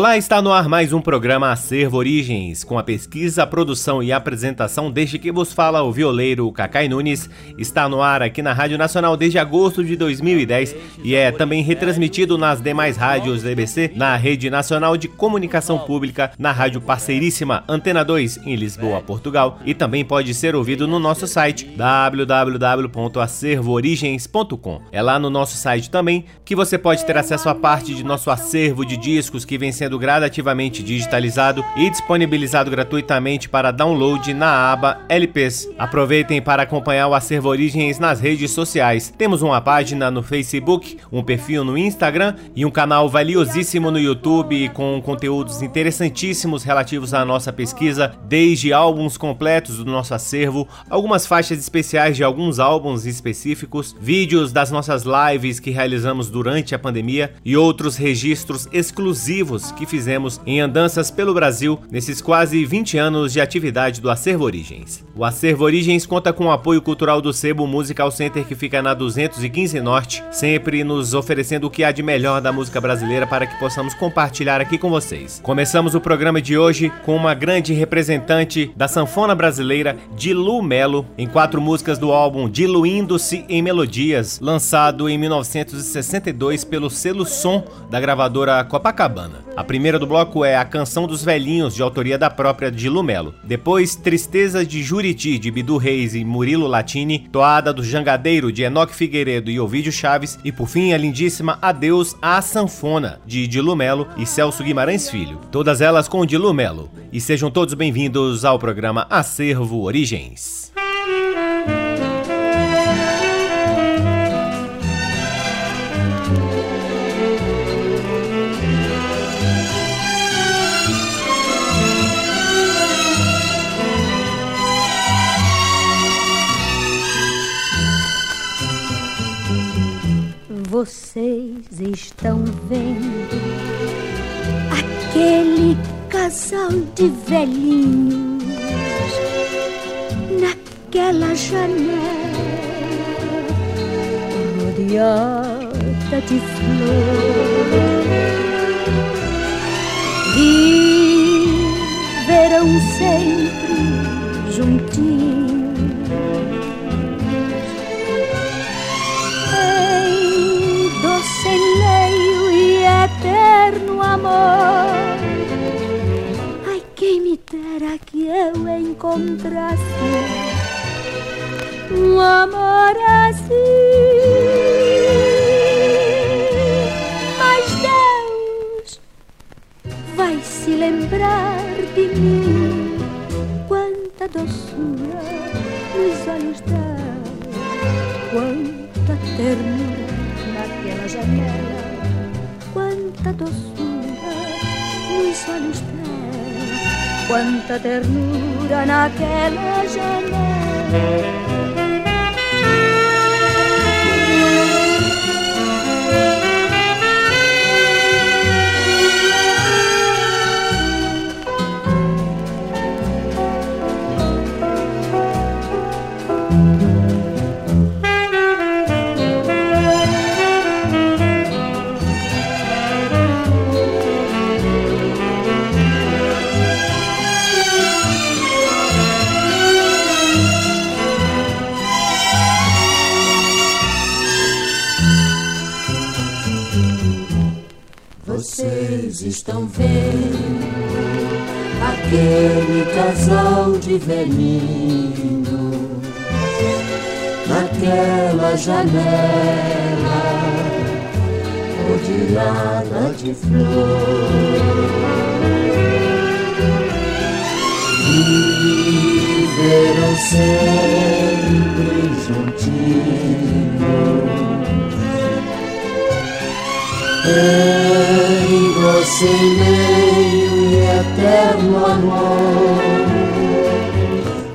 Olá, está no ar mais um programa Acervo Origens, com a pesquisa, produção e apresentação desde que vos fala o violeiro Cacai Nunes. Está no ar aqui na Rádio Nacional desde agosto de 2010 e é também retransmitido nas demais rádios EBC, na Rede Nacional de Comunicação Pública, na rádio parceiríssima Antena 2 em Lisboa, Portugal, e também pode ser ouvido no nosso site www.acervoorigens.com. É lá no nosso site também que você pode ter acesso a parte de nosso acervo de discos que vem sendo gradativamente digitalizado e disponibilizado gratuitamente para download na aba LPs. Aproveitem para acompanhar o Acervo Origens nas redes sociais. Temos uma página no Facebook, um perfil no Instagram e um canal valiosíssimo no YouTube com conteúdos interessantíssimos relativos à nossa pesquisa, desde álbuns completos do nosso acervo, algumas faixas especiais de alguns álbuns específicos, vídeos das nossas lives que realizamos durante a pandemia e outros registros exclusivos que fizemos em andanças pelo Brasil nesses quase 20 anos de atividade do Acervo Origens. O Acervo Origens conta com o apoio cultural do Sebo Musical Center que fica na 215 Norte, sempre nos oferecendo o que há de melhor da música brasileira para que possamos compartilhar aqui com vocês. Começamos o programa de hoje com uma grande representante da sanfona brasileira, Dilu Melo, em quatro músicas do álbum Diluindo-se em Melodias, lançado em 1962 pelo selo Som da gravadora Copacabana. A primeira do bloco é A Canção dos Velhinhos, de autoria da própria de Lumelo. Depois, Tristeza de Juriti, de Bidu Reis e Murilo Latini, Toada do Jangadeiro, de Enoque Figueiredo e Ovidio Chaves, e por fim a lindíssima Adeus à Sanfona, de Dilumelo e Celso Guimarães Filho. Todas elas com Dilumelo. E sejam todos bem-vindos ao programa Acervo Origens. Vocês estão vendo aquele casal de velhinhos naquela janela rodeada de flor. E verão sempre juntinhos eterno amor. Ai, quem me dera que eu encontrasse um amor assim. Mas Deus vai se lembrar de mim. Quanta doçura nos olhos dela, quanta ternura naquela janela quanta doçura nos olhos dela, quanta ternura naquela janela. Estão vendo aquele casal de velhinhos naquela janela rodeada de flor. Viveram sempre juntinhos em você meio e eterno amor.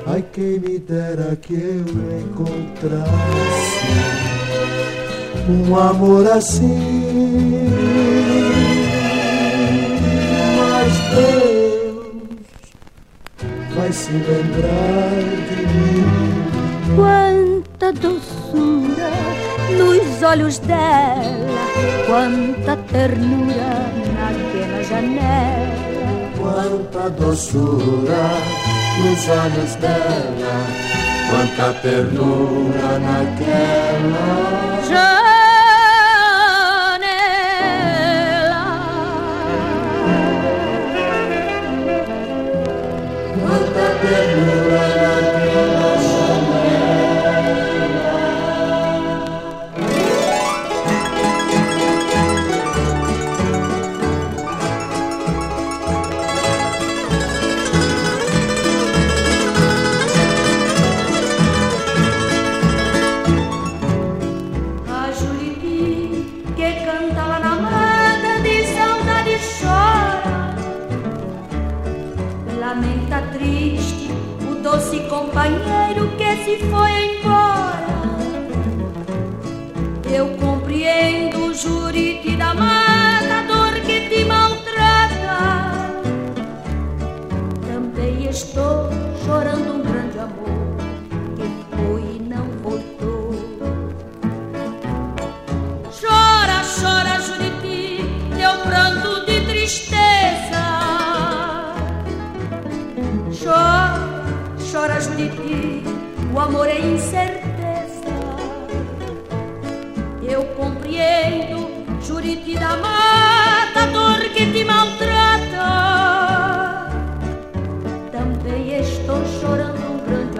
Ai, quem me dera que eu encontrasse um amor assim. Deus vai se lembrar de mim. Quanta doçura nos olhos dela, quanta ternura naquela janela. Quanta doçura nos olhos dela, quanta ternura naquela janela.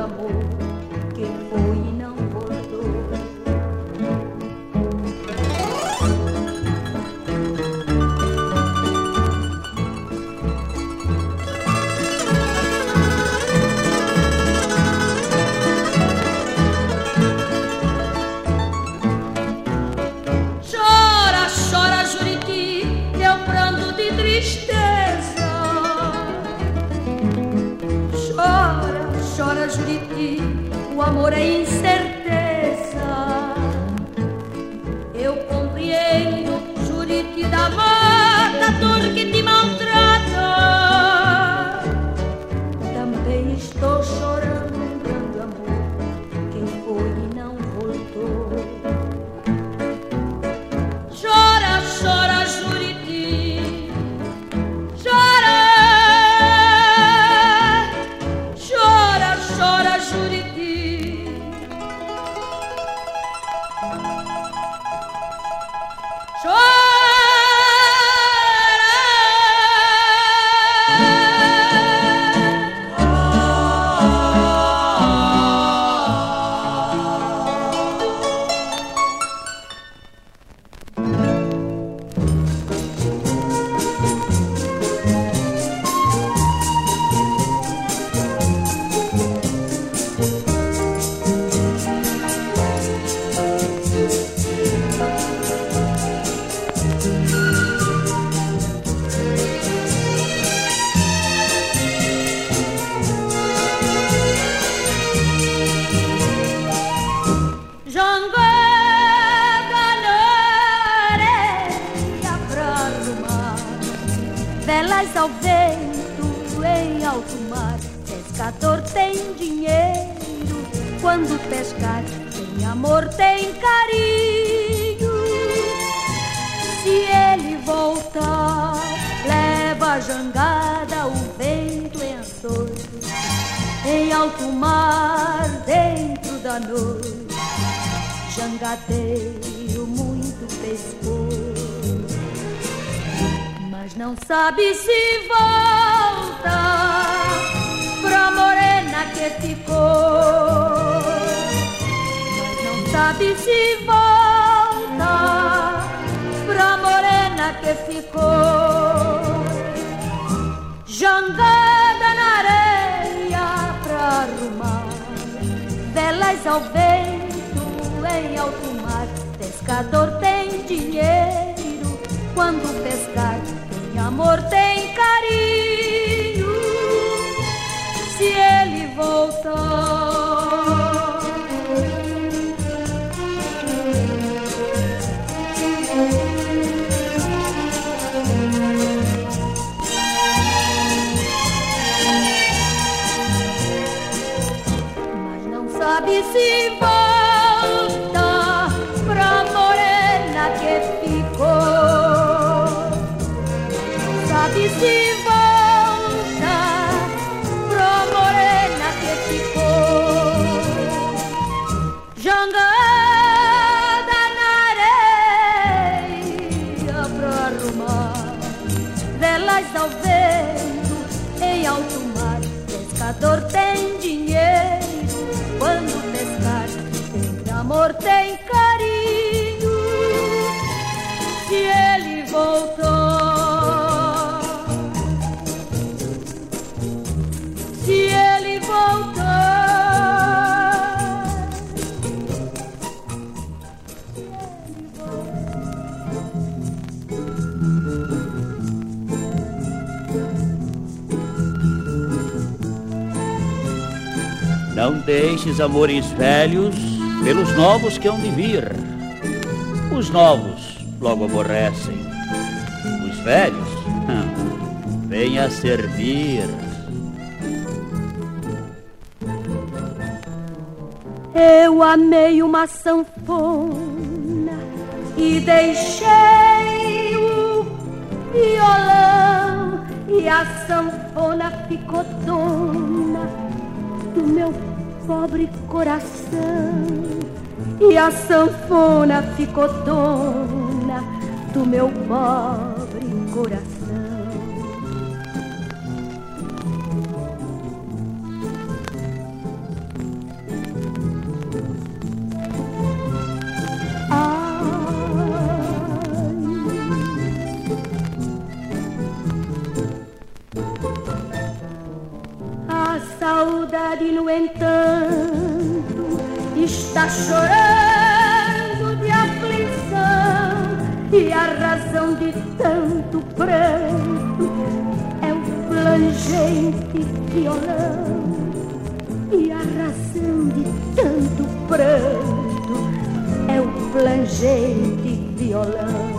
amor. Estás ao vento em alto mar, pescador tem dinheiro. Quando pescar, tem amor, tem carinho. Se ele voltar, leva a jangada, o vento é em açoito. Em alto mar, dentro da noite, jangadeiro muito pescado. Não sabe se volta pra morena que ficou. Não sabe se volta pra morena que ficou. Jangada na areia pra arrumar. Velas ao vento em alto mar. Pescador tem dinheiro quando pescar Amor tem carinho, se ele voltar. Mas não sabe se vai. Dor tem dinheiro, quando pescar tem amor, tem deixes amores velhos pelos novos que hão de vir. Os novos logo aborrecem. Os velhos, vêm a servir. Eu amei uma sanfona e deixei o violão e a sanfona ficou dona do meu pobre coração e a sanfona ficou dona do meu pobre coração. saudade, no entanto, está chorando de aflição e a razão de tanto pranto é o plangente violão. E a razão de tanto pranto é o plangente violão.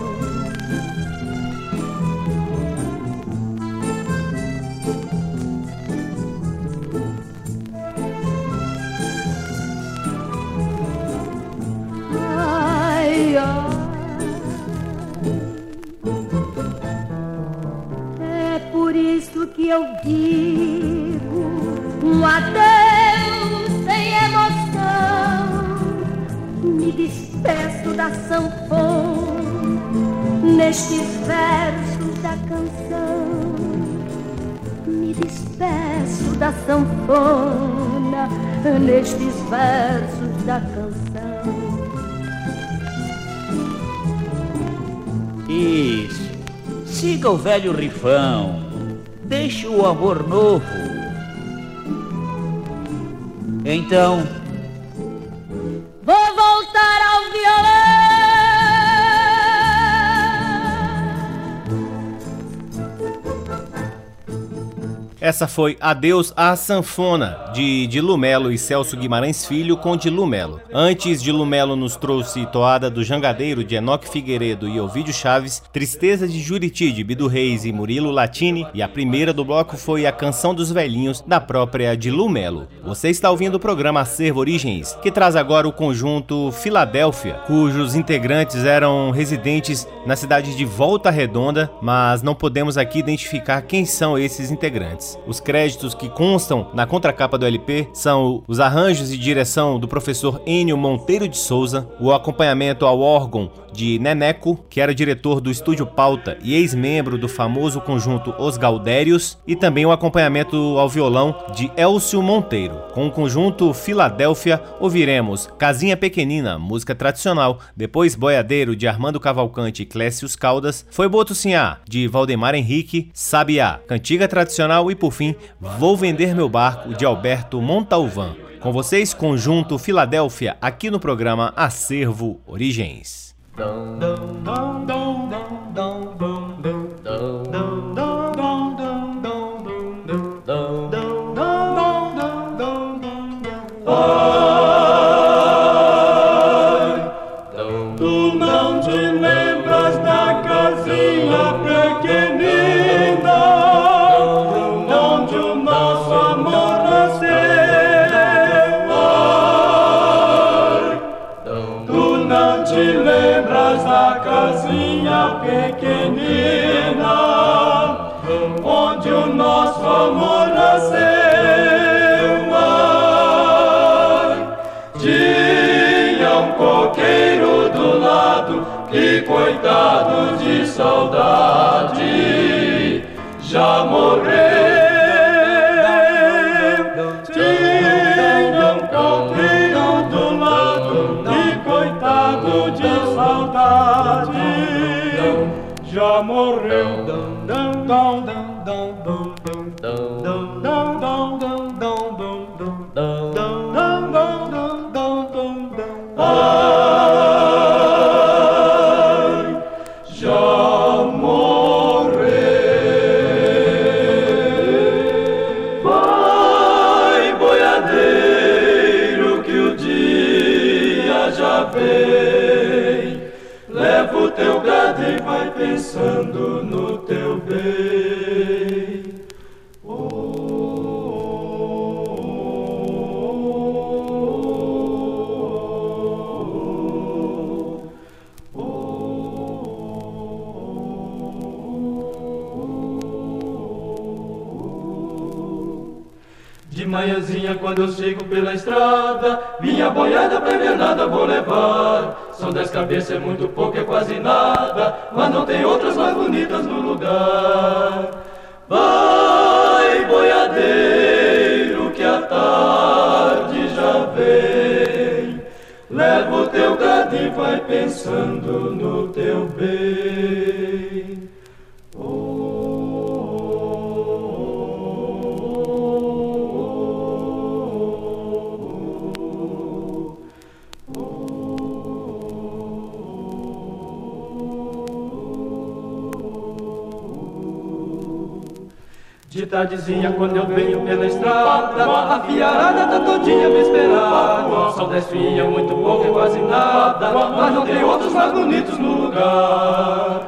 Eu digo um adeus sem emoção. Me despeço da sanfona nestes versos da canção. Me despeço da sanfona nestes versos da canção. Isso. Siga o velho rifão deixe o amor novo. Então, Essa foi Adeus à Sanfona, de Dilumelo e Celso Guimarães Filho com Dilumelo. Antes, Dilumelo nos trouxe Toada do Jangadeiro de Enoque Figueiredo e Ovidio Chaves, Tristeza de Juriti de Bido Reis e Murilo Latini, e a primeira do bloco foi a Canção dos Velhinhos da própria Dilumelo. Você está ouvindo o programa Acervo Origens, que traz agora o conjunto Filadélfia, cujos integrantes eram residentes na cidade de Volta Redonda, mas não podemos aqui identificar quem são esses integrantes. Os créditos que constam na contracapa do LP são os arranjos e direção do professor Enio Monteiro de Souza, o acompanhamento ao órgão de Neneco, que era diretor do Estúdio Pauta e ex-membro do famoso conjunto Os Gaudérios, e também o acompanhamento ao violão de Elcio Monteiro. Com o conjunto Filadélfia, ouviremos Casinha Pequenina, música tradicional, depois Boiadeiro de Armando Cavalcante e Clécius Caldas, Foi Boto Sinhá, de Valdemar Henrique, Sabiá, cantiga tradicional e por por fim, Vou Vender Meu Barco, de Alberto Montalvan. Com vocês, Conjunto Filadélfia, aqui no programa Acervo Origens. Oh! O nosso amor nasceu. Mãe. Tinha um coqueiro do lado, que coitado de saudade, já morreu. Pensando no quando chego pela estrada Minha boiada pra invernada vou levar. São dez cabeças, é muito pouco, é quase nada Mas não tem outras mais bonitas no lugar. Vai, boiadeiro, que a tarde já vem. Leva o teu e vai pensando no teu bem quando eu venho pela estrada A fiarada tá todinha me esperar São dez filhas, muito pouco, é quase nada Mas não tem outros mais bonitos no lugar.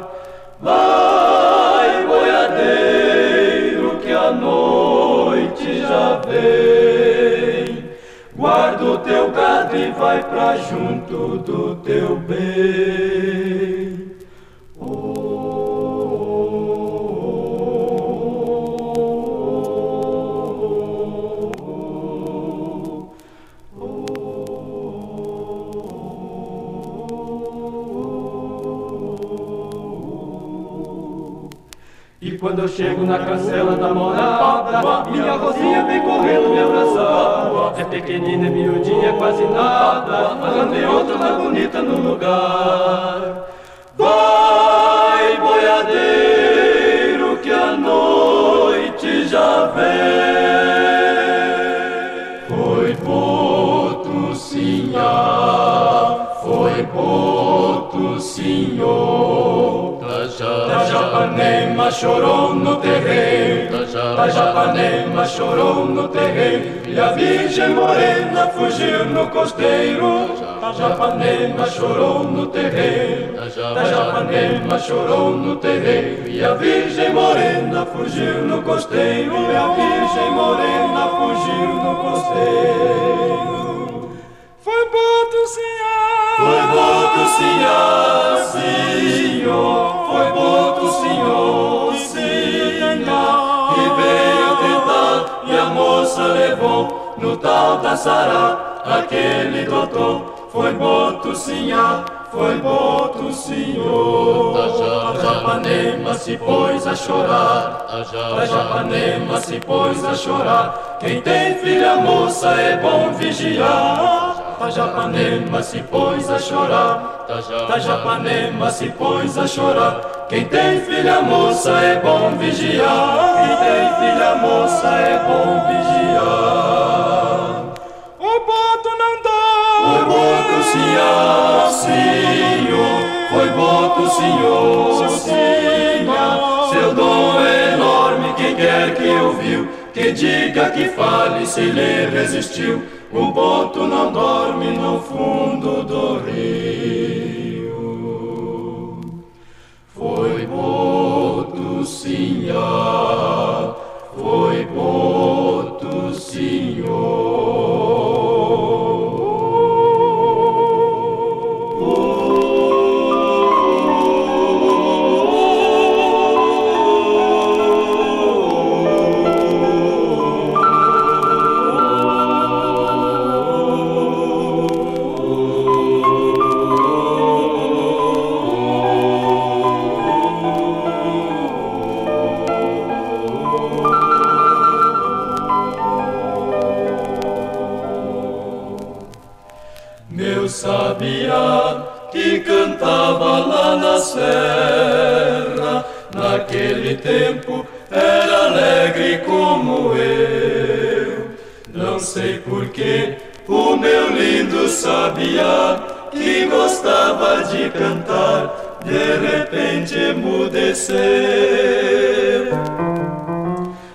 Vai, boiadeiro, que a noite já vem. Guarda o teu gado e vai pra junto do teu bem chego na cancela da morada, minha rosinha vem correndo me abraçar. É pequenina, é miudinha, é quase nada, mas não tem outra mais bonita no lugar. Vai, boiadeiro, que a noite já vem. Da Japanema chorou no terreiro, da Japanema chorou no terreiro, e a Virgem Morena fugiu no costeiro. Da Japanema chorou no terreiro, chorou no terreiro, e a Virgem Morena fugiu no costeiro, e a Virgem Morena fugiu no costeiro. Foi boto senhor, foi boto senhor, senhor, foi boto senhor, senhor, e veio tentar, e a moça levou no tal da Sará, aquele doutor. Foi boto senhor, foi boto senhor. A Japanema se pôs a chorar, a Japanema se pôs a chorar. Quem tem filha moça é bom vigiar. A Japanema se pôs a chorar, a Japanema se pôs a chorar. Quem tem filha moça é bom vigiar. Quem tem filha moça é bom vigiar. O boto não dá. Foi boto senhor, senhor. Foi boto senhor, senhor. Seu dom é enorme, quem quer que ouviu. Que diga, que fale, se lhe resistiu. O boto não dorme no fundo do rio. Foi boto, senhor. Foi boto, cantava lá na serra. Naquele tempo era alegre como eu. Não sei porquê, o meu lindo sabia que gostava de cantar, de repente emudeceu.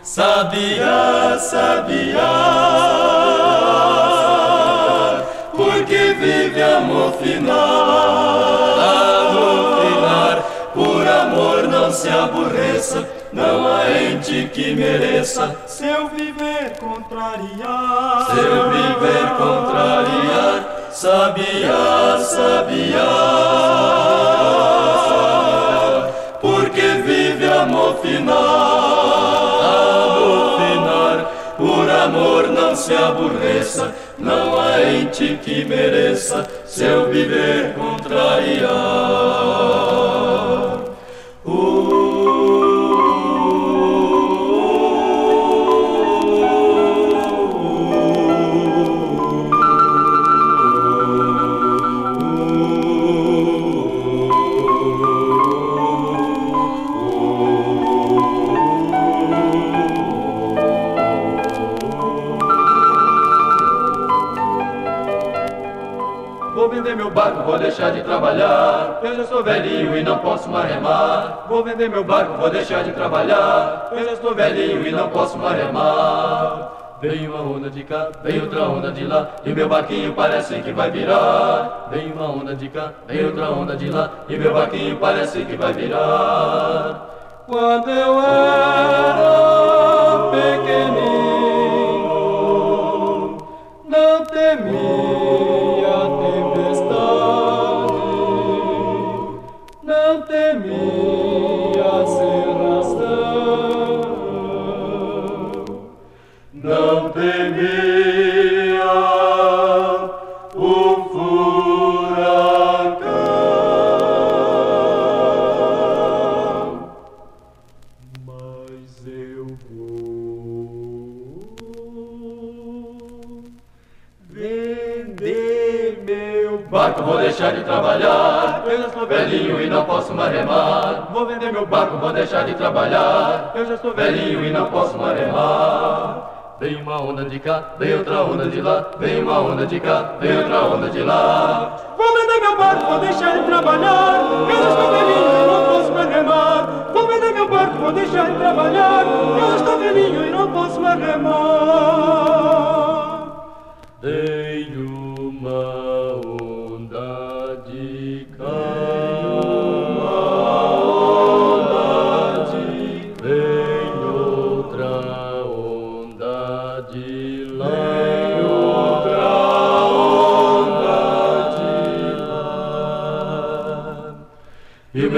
Sabia, sabia, porque vive a mofinar, se aborreça, não há ente que mereça. Seu viver contrariar, seu viver contrariar, sabia, sabia, porque vive a mofinar por amor não se aborreça, não há ente que mereça. Seu viver contrariar. Vou deixar de trabalhar. Eu já sou velhinho e não posso remar. Vou vender meu barco, vou deixar de trabalhar. Eu já sou velhinho e não posso remar. Vem uma onda de cá, vem outra onda de lá, e meu barquinho parece que vai virar. Vem uma onda de cá, vem outra onda de lá, e meu barquinho parece que vai virar. Quando eu era pequenino, não temia vou deixar de trabalhar. Eu já sou velhinho e não posso mais remar. Vem uma onda de cá, vem outra onda de lá, vem uma onda de cá, vem outra onda de lá. Vou vender meu barco, vou deixar de trabalhar. Eu já estou velhinho e não posso mais remar. Vou vender meu barco, vou deixar de trabalhar. Eu já estou velhinho e não posso mais remar.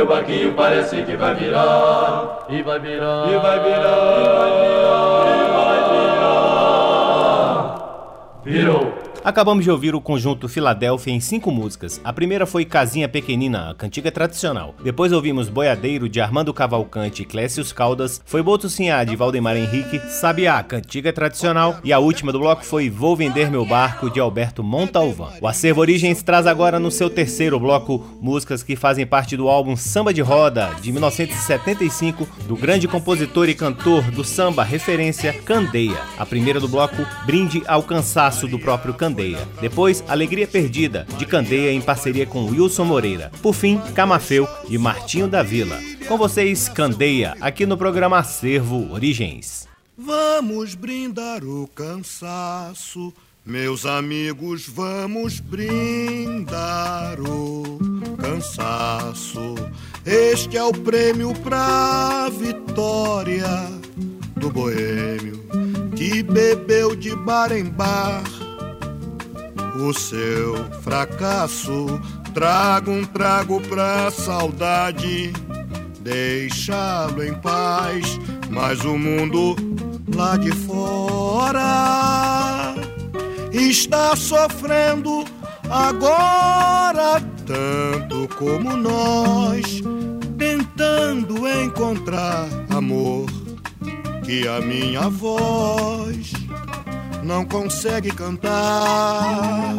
Meu barquinho parece que vai virar, e vai virar, e vai virar, e vai virar, e vai virar. Virou. Acabamos de ouvir o conjunto Filadélfia em cinco músicas. A primeira foi Casinha Pequenina, a cantiga tradicional. Depois ouvimos Boiadeiro, de Armando Cavalcante e Clécius Caldas. Foi Boto Sinhá, de Valdemar Henrique. Sabiá, cantiga tradicional. E a última do bloco foi Vou Vender Meu Barco, de Alberto Montalvão. O Acervo Origens traz agora no seu terceiro bloco músicas que fazem parte do álbum Samba de Roda, de 1975, do grande compositor e cantor do samba referência Candeia. A primeira do bloco, Brinde ao Cansaço, do próprio Candeia. Candeia. Depois, Alegria Perdida, de Candeia em parceria com Wilson Moreira. Por fim, Camafeu, de Martinho da Vila. Com vocês, Candeia, aqui no programa Acervo Origens. Vamos brindar o cansaço, meus amigos, vamos brindar o cansaço. Este é o prêmio pra vitória do boêmio que bebeu de bar em bar o seu fracasso. Trago um trago pra saudade, deixá-lo em paz. Mas o mundo lá de fora está sofrendo agora tanto como nós, tentando encontrar amor que a minha voz não consegue cantar.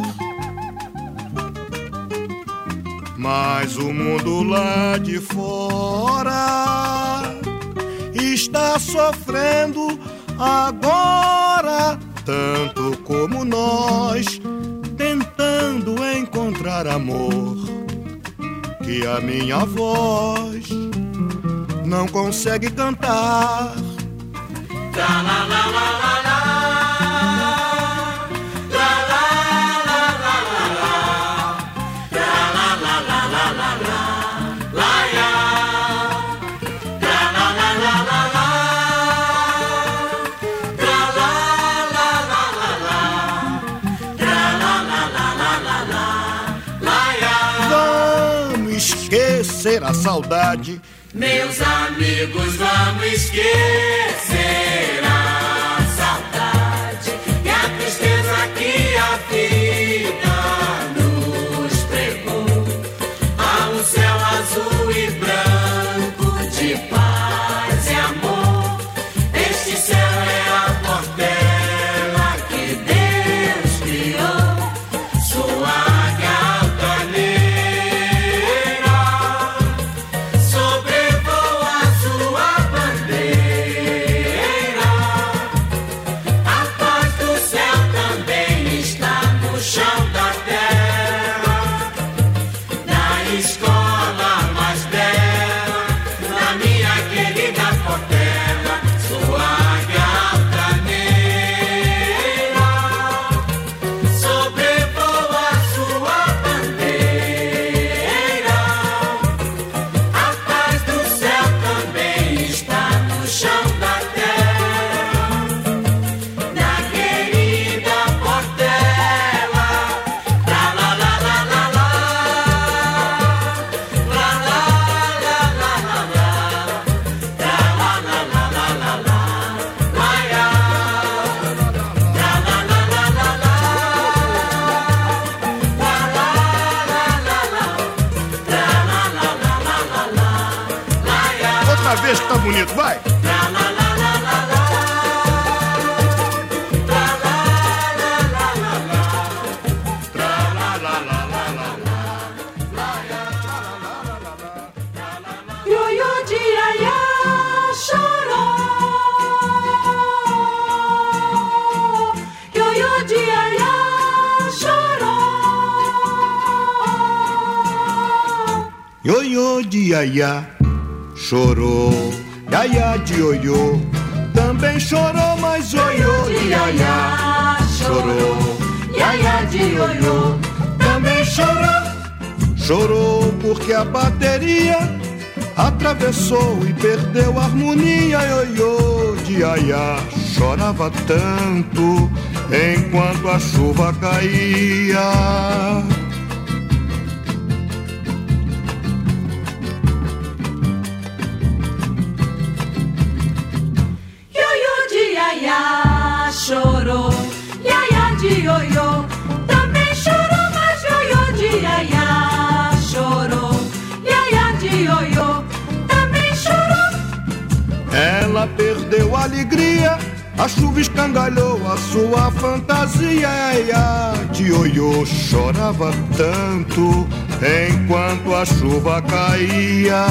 Mas o mundo lá de fora está sofrendo agora, tanto como nós, tentando encontrar amor. Que a minha voz não consegue cantar. Tra, la, la, la, Meus amigos, vamos esquecer Iaiá chorou, Iaiá de oiô também chorou, mas oiô de Iaiá chorou, Iaiá de oiô também chorou. Chorou porque a bateria atravessou e perdeu a harmonia. Ioiô de Iaiá chorava tanto enquanto a chuva caía. A chuva escangalhou a sua fantasia, iaia de ioiô chorava tanto enquanto a chuva caía.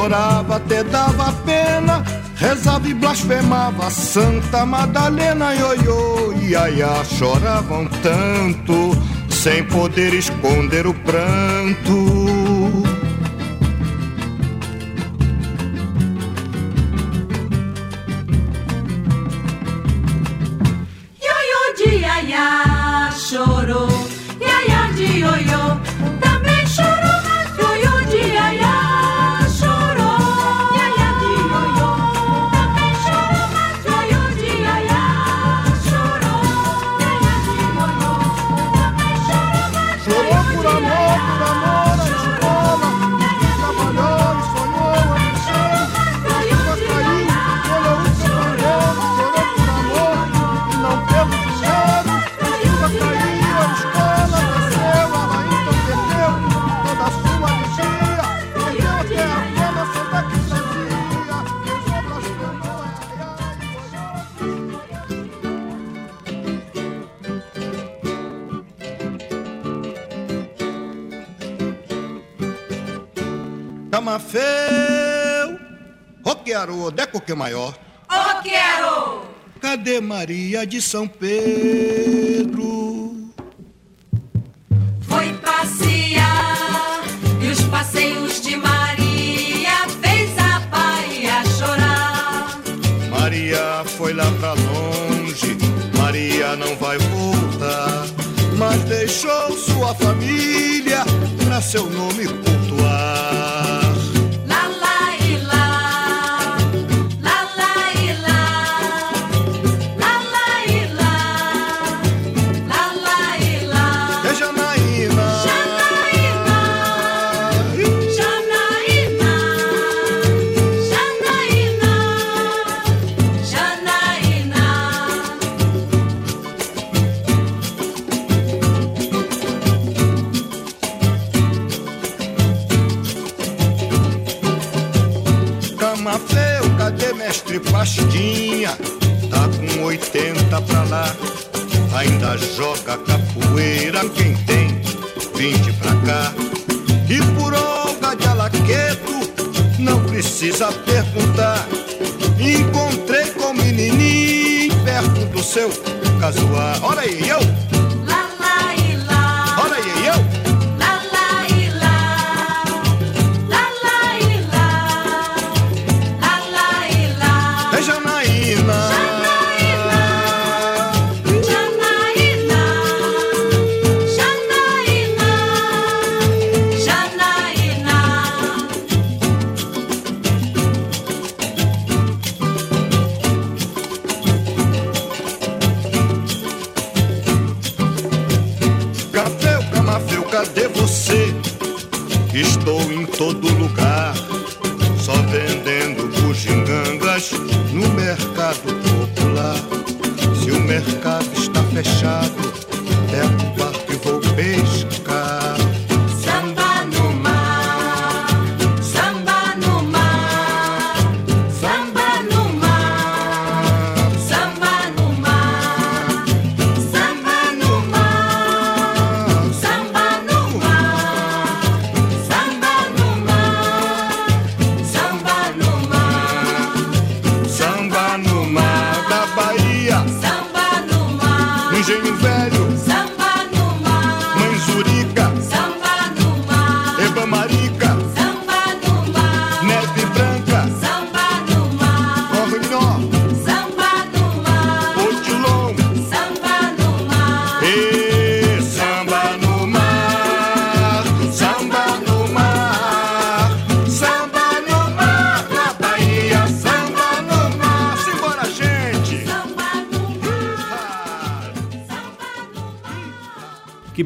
Chorava até dava pena, rezava e blasfemava Santa Madalena, ioiô, iaia choravam tanto, sem poder esconder o pranto. Roquearo, Deco que maior. Cadê Maria de São Pedro? Foi passear e os passeios de Maria fez a Bahia chorar. Maria foi lá pra longe, Maria não vai voltar, mas deixou sua família pra seu nome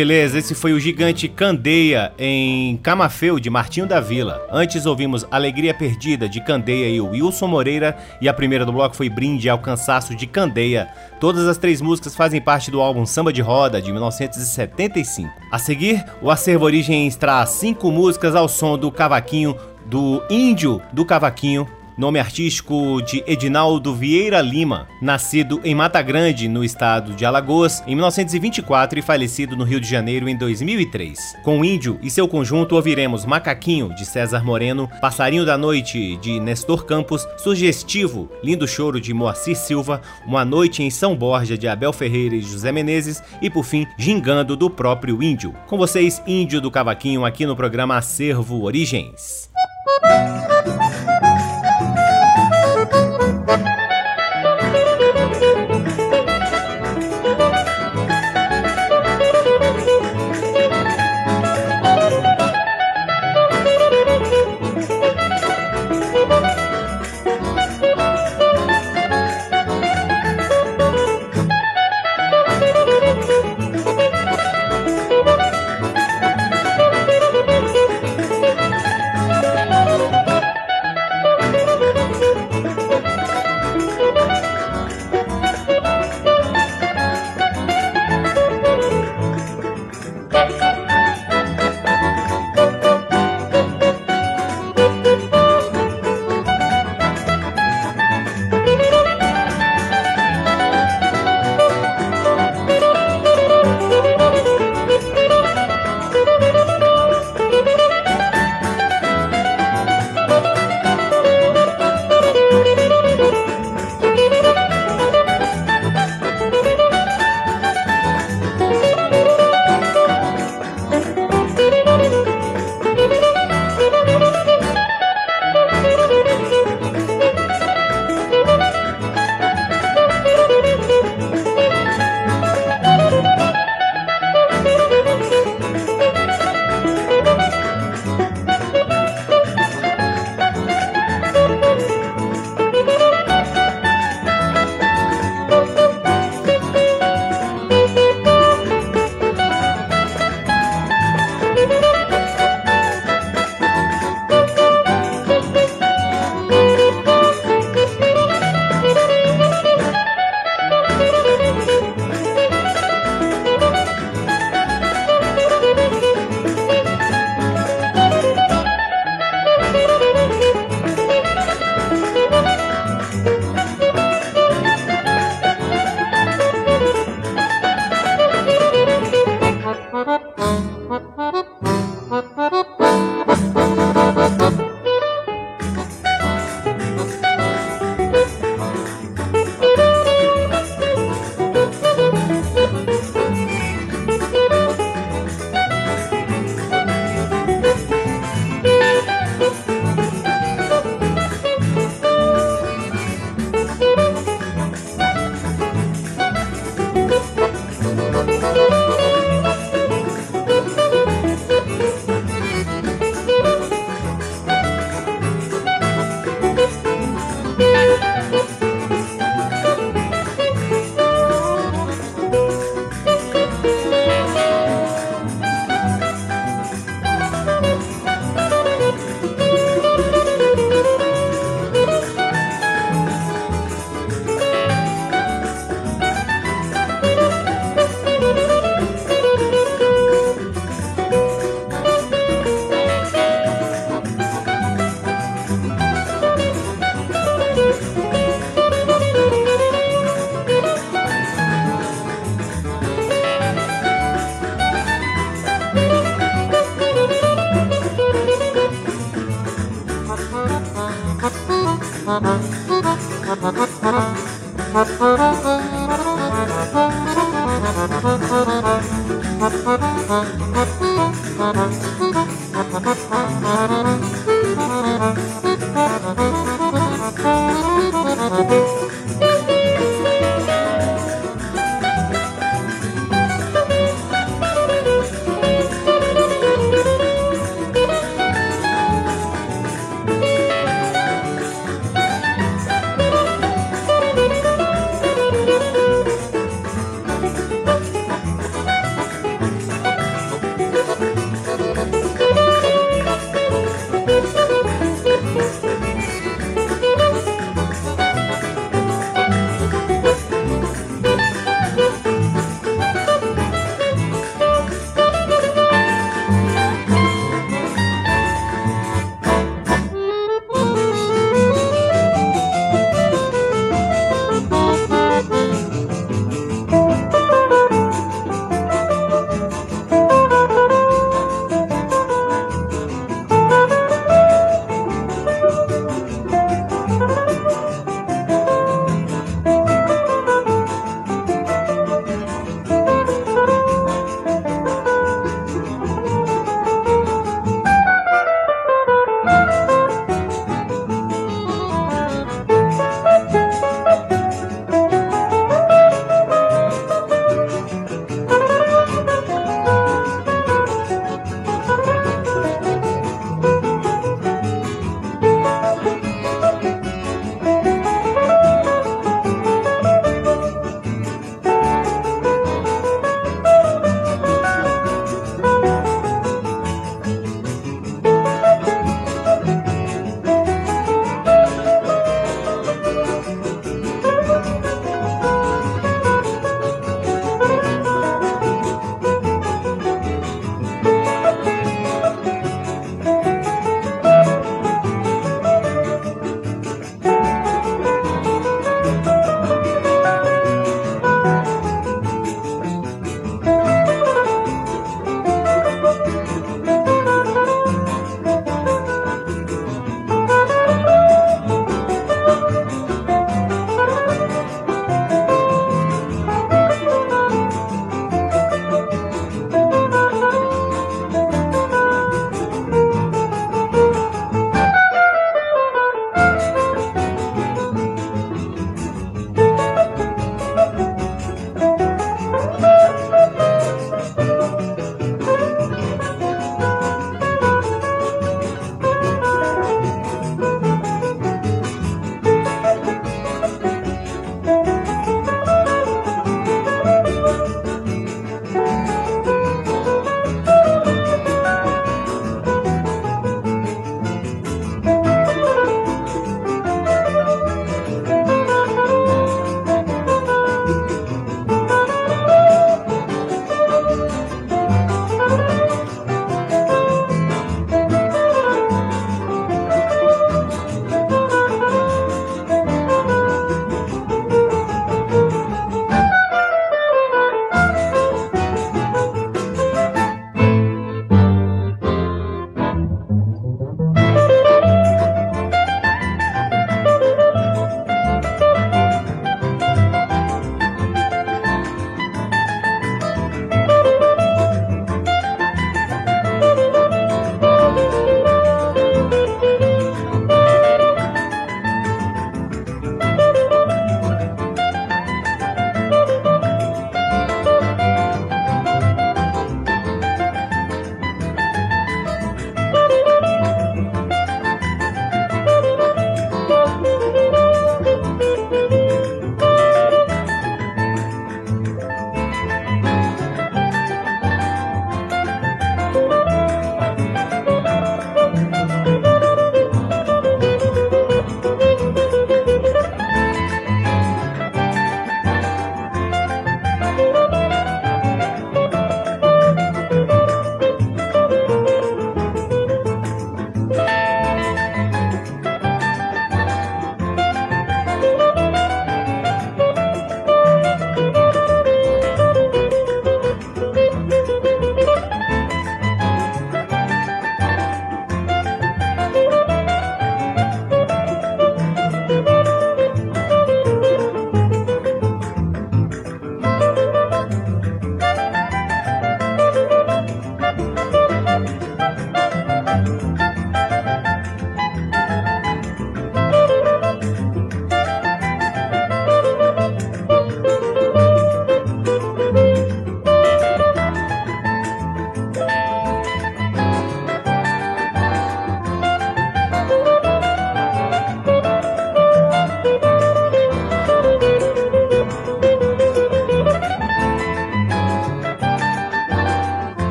beleza, esse foi o gigante Candeia em Camafeu de Martinho da Vila. Antes ouvimos Alegria Perdida de Candeia e Wilson Moreira e a primeira do bloco foi Brinde ao Cansaço de Candeia. Todas as três músicas fazem parte do álbum Samba de Roda de 1975. A seguir, o Acervo Origens traz cinco músicas ao som do cavaquinho do Índio do Cavaquinho nome artístico de Edinaldo Vieira Lima, nascido em Mata Grande, no estado de Alagoas, em 1924 e falecido no Rio de Janeiro em 2003. Com o Índio e seu conjunto ouviremos Macaquinho, de César Moreno, Passarinho da Noite, de Nestor Campos, Sugestivo, Lindo Choro, de Moacir Silva, Uma Noite em São Borja, de Abel Ferreira e José Menezes, e por fim, Gingando, do próprio Índio. Com vocês, Índio do Cavaquinho, aqui no programa Acervo Origens.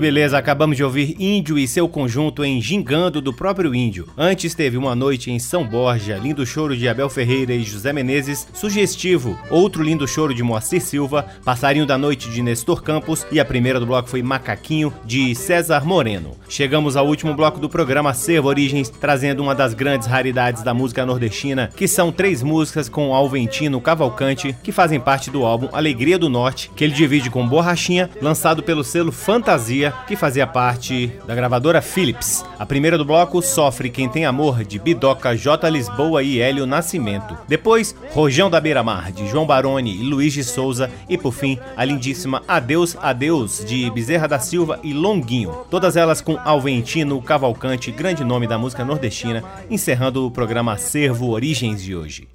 Que beleza, acabamos de ouvir Índio e seu conjunto em Gingando do próprio Índio. Antes teve Uma Noite em São Borja, lindo choro de Abel Ferreira e José Menezes, Sugestivo, outro lindo choro de Moacir Silva, Passarinho da Noite de Nestor Campos e a primeira do bloco foi Macaquinho de César Moreno. Chegamos ao último bloco do programa Servo Origens, trazendo uma das grandes raridades da música nordestina, que são três músicas com Alventino Cavalcante, que fazem parte do álbum Alegria do Norte, que ele divide com Borrachinha, lançado pelo selo Fantasia, que fazia parte da gravadora Philips. A primeira do bloco, Sofre Quem Tem Amor, de Bidoca, J. Lisboa e Hélio Nascimento. Depois, Rojão da Beira-Mar, de João Baroni e Luiz de Souza. E por fim, a lindíssima Adeus, Adeus, de Bezerra da Silva e Longuinho. Todas elas com Alventino Cavalcante, grande nome da música nordestina, encerrando o programa Servo Origens de hoje.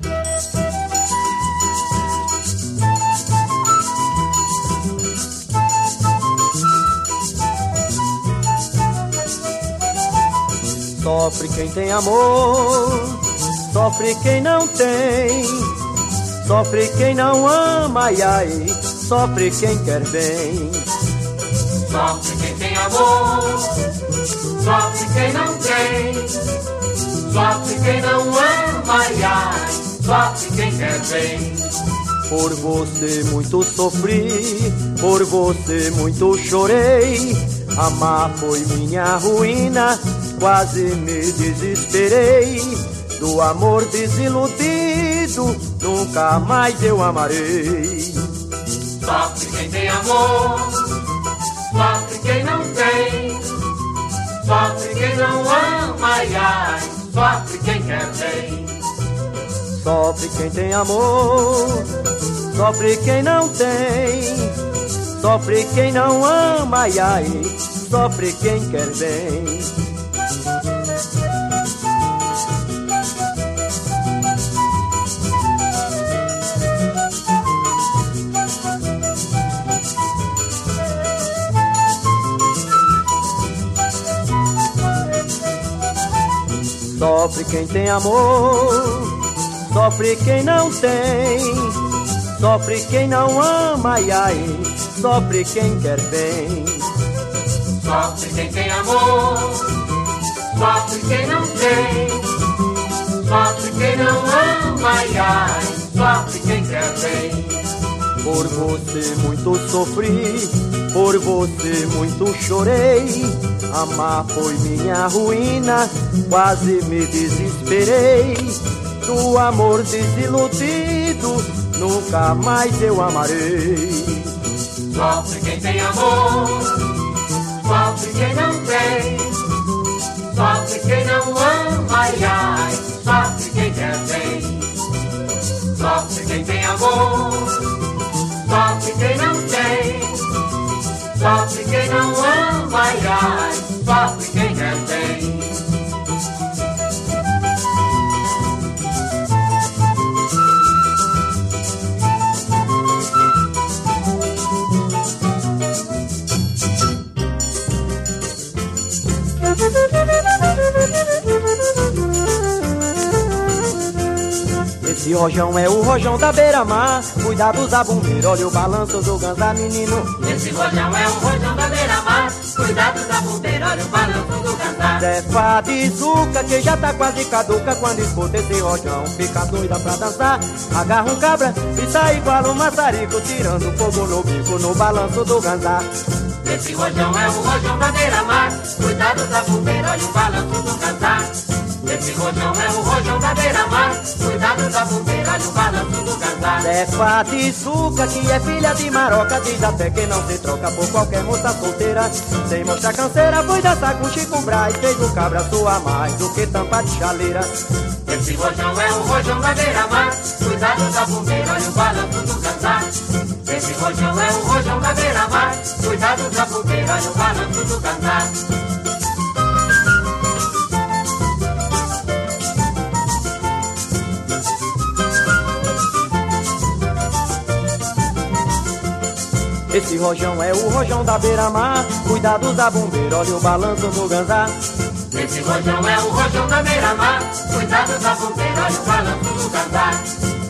Sofre quem tem amor, sofre quem não tem, sofre quem não ama, ai ai, sofre quem quer bem. Sofre quem tem amor, sofre quem não tem, sofre quem não ama, ai, ai, sofre quem quer bem. Por você muito sofri, por você muito chorei. Amar foi minha ruína, quase me desesperei. Do amor nunca mais eu amarei. Sofre quem tem amor, sofre quem não tem, sofre quem não ama, ai, ai, sofre quem quer bem. Sofre quem tem amor, sofre quem não tem, sofre quem não ama, ai ai, sofre quem quer bem. Sofre quem tem amor, sofre quem não tem, sofre quem não ama, ai ai, sofre quem quer bem. Sofre quem tem amor, sofre quem não tem, sofre quem não ama, ai, ai, sofre quem quer bem. Por você muito sofri, por você muito chorei. Amar foi minha ruína, quase me desesperei. Do amor desiludido, nunca mais eu amarei. Sofre quem tem amor, sofre quem não tem, sofre quem não ama, ai, ai, sofre quem quer bem. Sofre quem tem amor, sofre quem não tem, sofre quem não ama, ai, ai, sofre quem quer bem. Esse rojão é o rojão da beira-mar. Cuidado da bombeira, olha o balanço do ganzá, menino. Esse rojão é o rojão da beira-mar, cuidado da bombeira, olha o balanço do cantar. Zé Fadizuca, que já tá quase caduca Quando escuta esse rojão, fica doida pra dançar Agarra um cabra e sai igual um maçarico Tirando fogo no bico, no balanço do ganzá Esse rojão é o rojão da beira-mar, cuidado da bombeira, olha o balanço do cantar. Esse rojão é o rojão da beira-mar, cuidado da bombeira, olha o balanço do cantar. Zé Fadizuca, que é filha de maroca. Diz até que não se troca por qualquer moça solteira. Sem mostrar canseira, foi dançar com Chico Braz. Fez o cabra soar mais do que tampa de chaleira. Esse rojão é o rojão da beira-mar, cuidado da bombeira, olha o balanço do cantar. Esse rojão é o rojão da beira-mar, cuidado da bombeira, olha o balanço do cantar. Esse rojão é o rojão da beira-mar. Cuidado da bombeira, olha o balanço do ganzá. Esse rojão é o rojão da beira-mar, cuidado da bombeira, olha o balanço do cantar.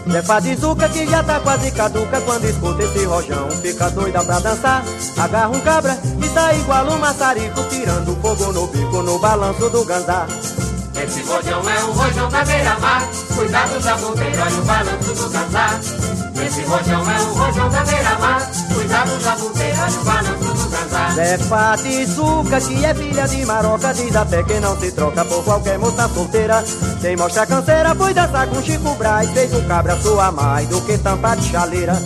Zé Fadizuca que já tá quase caduca. Quando escuta esse rojão. Fica doida pra dançar, agarra um cabra e tá igual um maçarico tirando fogo no bico no balanço do ganzá. Esse rojão é o rojão da beira-mar. Cuidado da bobeira, olha o balanço do casar Esse rojão é o rojão da beira-mar Cuidado da bobeira, olha o balanço do casar Zé Fatizuca, que é filha de maroca Diz até que não se troca por qualquer moça solteira. Sem mostrar canseira, foi dançar com Chico Braz Fez o cabra sua mais do que tampa de chaleira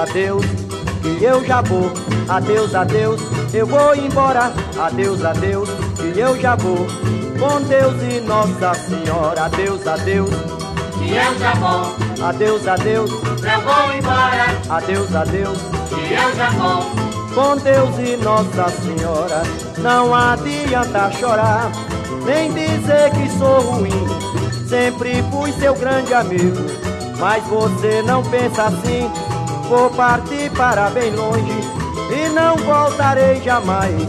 Adeus, que eu já vou. Adeus, adeus, eu vou embora. Adeus, adeus, que eu já vou. Com Deus e Nossa Senhora. Adeus, adeus, Que eu já vou, adeus, adeus, eu vou embora adeus, adeus. Que eu já vou, Com Deus e Nossa Senhora. Não adianta chorar, nem dizer que sou ruim. Sempre fui seu grande amigo, mas você não pensa assim. Vou partir para bem longe e não voltarei jamais.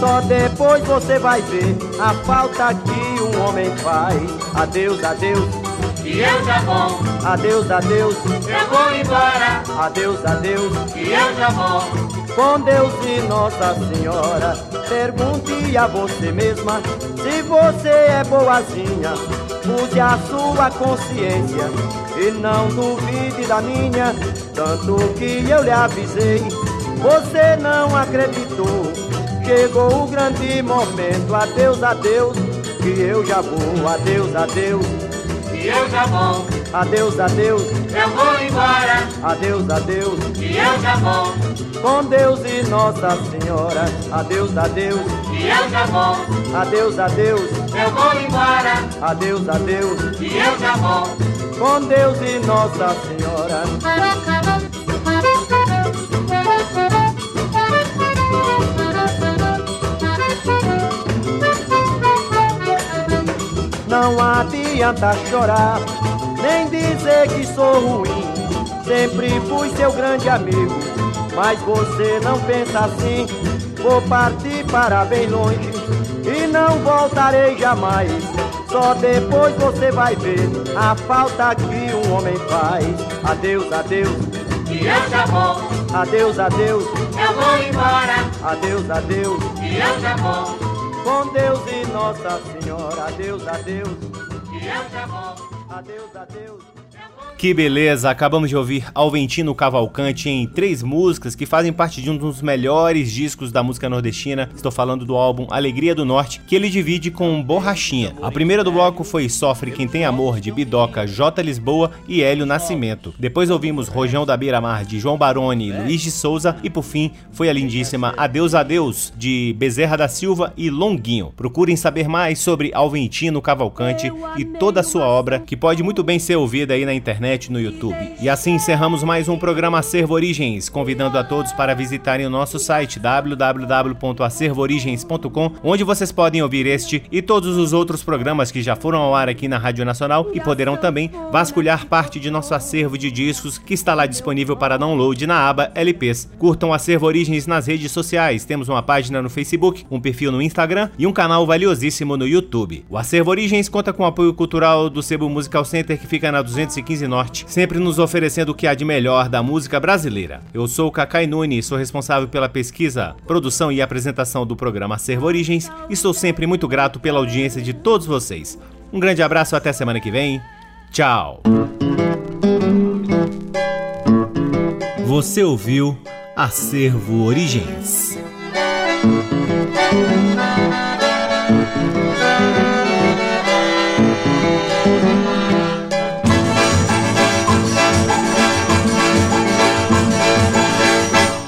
Só depois você vai ver a falta que um homem faz. Adeus, adeus, que eu já vou, adeus, adeus, eu vou embora adeus, adeus. Que eu já vou, Com Deus e Nossa Senhora, pergunte a você mesma se você é boazinha. Use a sua consciência e não duvide da minha. Tanto que eu lhe avisei, você não acreditou. Chegou o grande momento, adeus, adeus, que eu já vou, adeus, adeus, que eu já vou, adeus, adeus, eu vou embora. Adeus, adeus. Que eu já vou, Com Deus e Nossa Senhora, adeus, adeus, que eu já vou, adeus, adeus, eu vou embora. Adeus, adeus. Que eu já vou, Com Deus e Nossa Senhora. Não adianta chorar, nem dizer que sou ruim. Sempre fui seu grande amigo, mas você não pensa assim. Vou partir para bem longe e não voltarei jamais. Só depois você vai ver a falta que um homem faz. Adeus, adeus, que eu já vou, adeus, adeus, eu vou embora adeus, adeus. Que eu já vou, Com Deus e Nossa Senhora, adeus, adeus, que eu já vou adeus, adeus. Que beleza! Acabamos de ouvir Alventino Cavalcante em três músicas que fazem parte de um dos melhores discos da música nordestina. Estou falando do álbum Alegria do Norte, que ele divide com Borrachinha. A primeira do bloco foi Sofre Quem Tem Amor, de Bidoca, J. Lisboa e Hélio Nascimento. Depois ouvimos Rojão da Beira-Mar, de João Baroni e Luiz de Souza. E por fim, foi a lindíssima Adeus Adeus, de Bezerra da Silva e Longuinho. Procurem saber mais sobre Alventino Cavalcante e toda a sua obra, que pode muito bem ser ouvida aí na internet no YouTube. E assim encerramos mais um programa Acervo Origens, convidando a todos para visitarem o nosso site www.acervoorigens.com, onde vocês podem ouvir este e todos os outros programas que já foram ao ar aqui na Rádio Nacional e poderão também vasculhar parte de nosso acervo de discos que está lá disponível para download na aba LPs. Curtam Acervo Origens nas redes sociais. Temos uma página no Facebook, um perfil no Instagram e um canal valiosíssimo no YouTube. O Acervo Origens conta com o apoio cultural do Sebo Musical Center que fica na 215 Norte, sempre nos oferecendo o que há de melhor da música brasileira. Eu sou o Cacai Nunes, sou responsável pela pesquisa, produção e apresentação do programa Acervo Origens e sou sempre muito grato pela audiência de todos vocês. Um grande abraço até semana que vem. Tchau. Você ouviu Acervo Origens.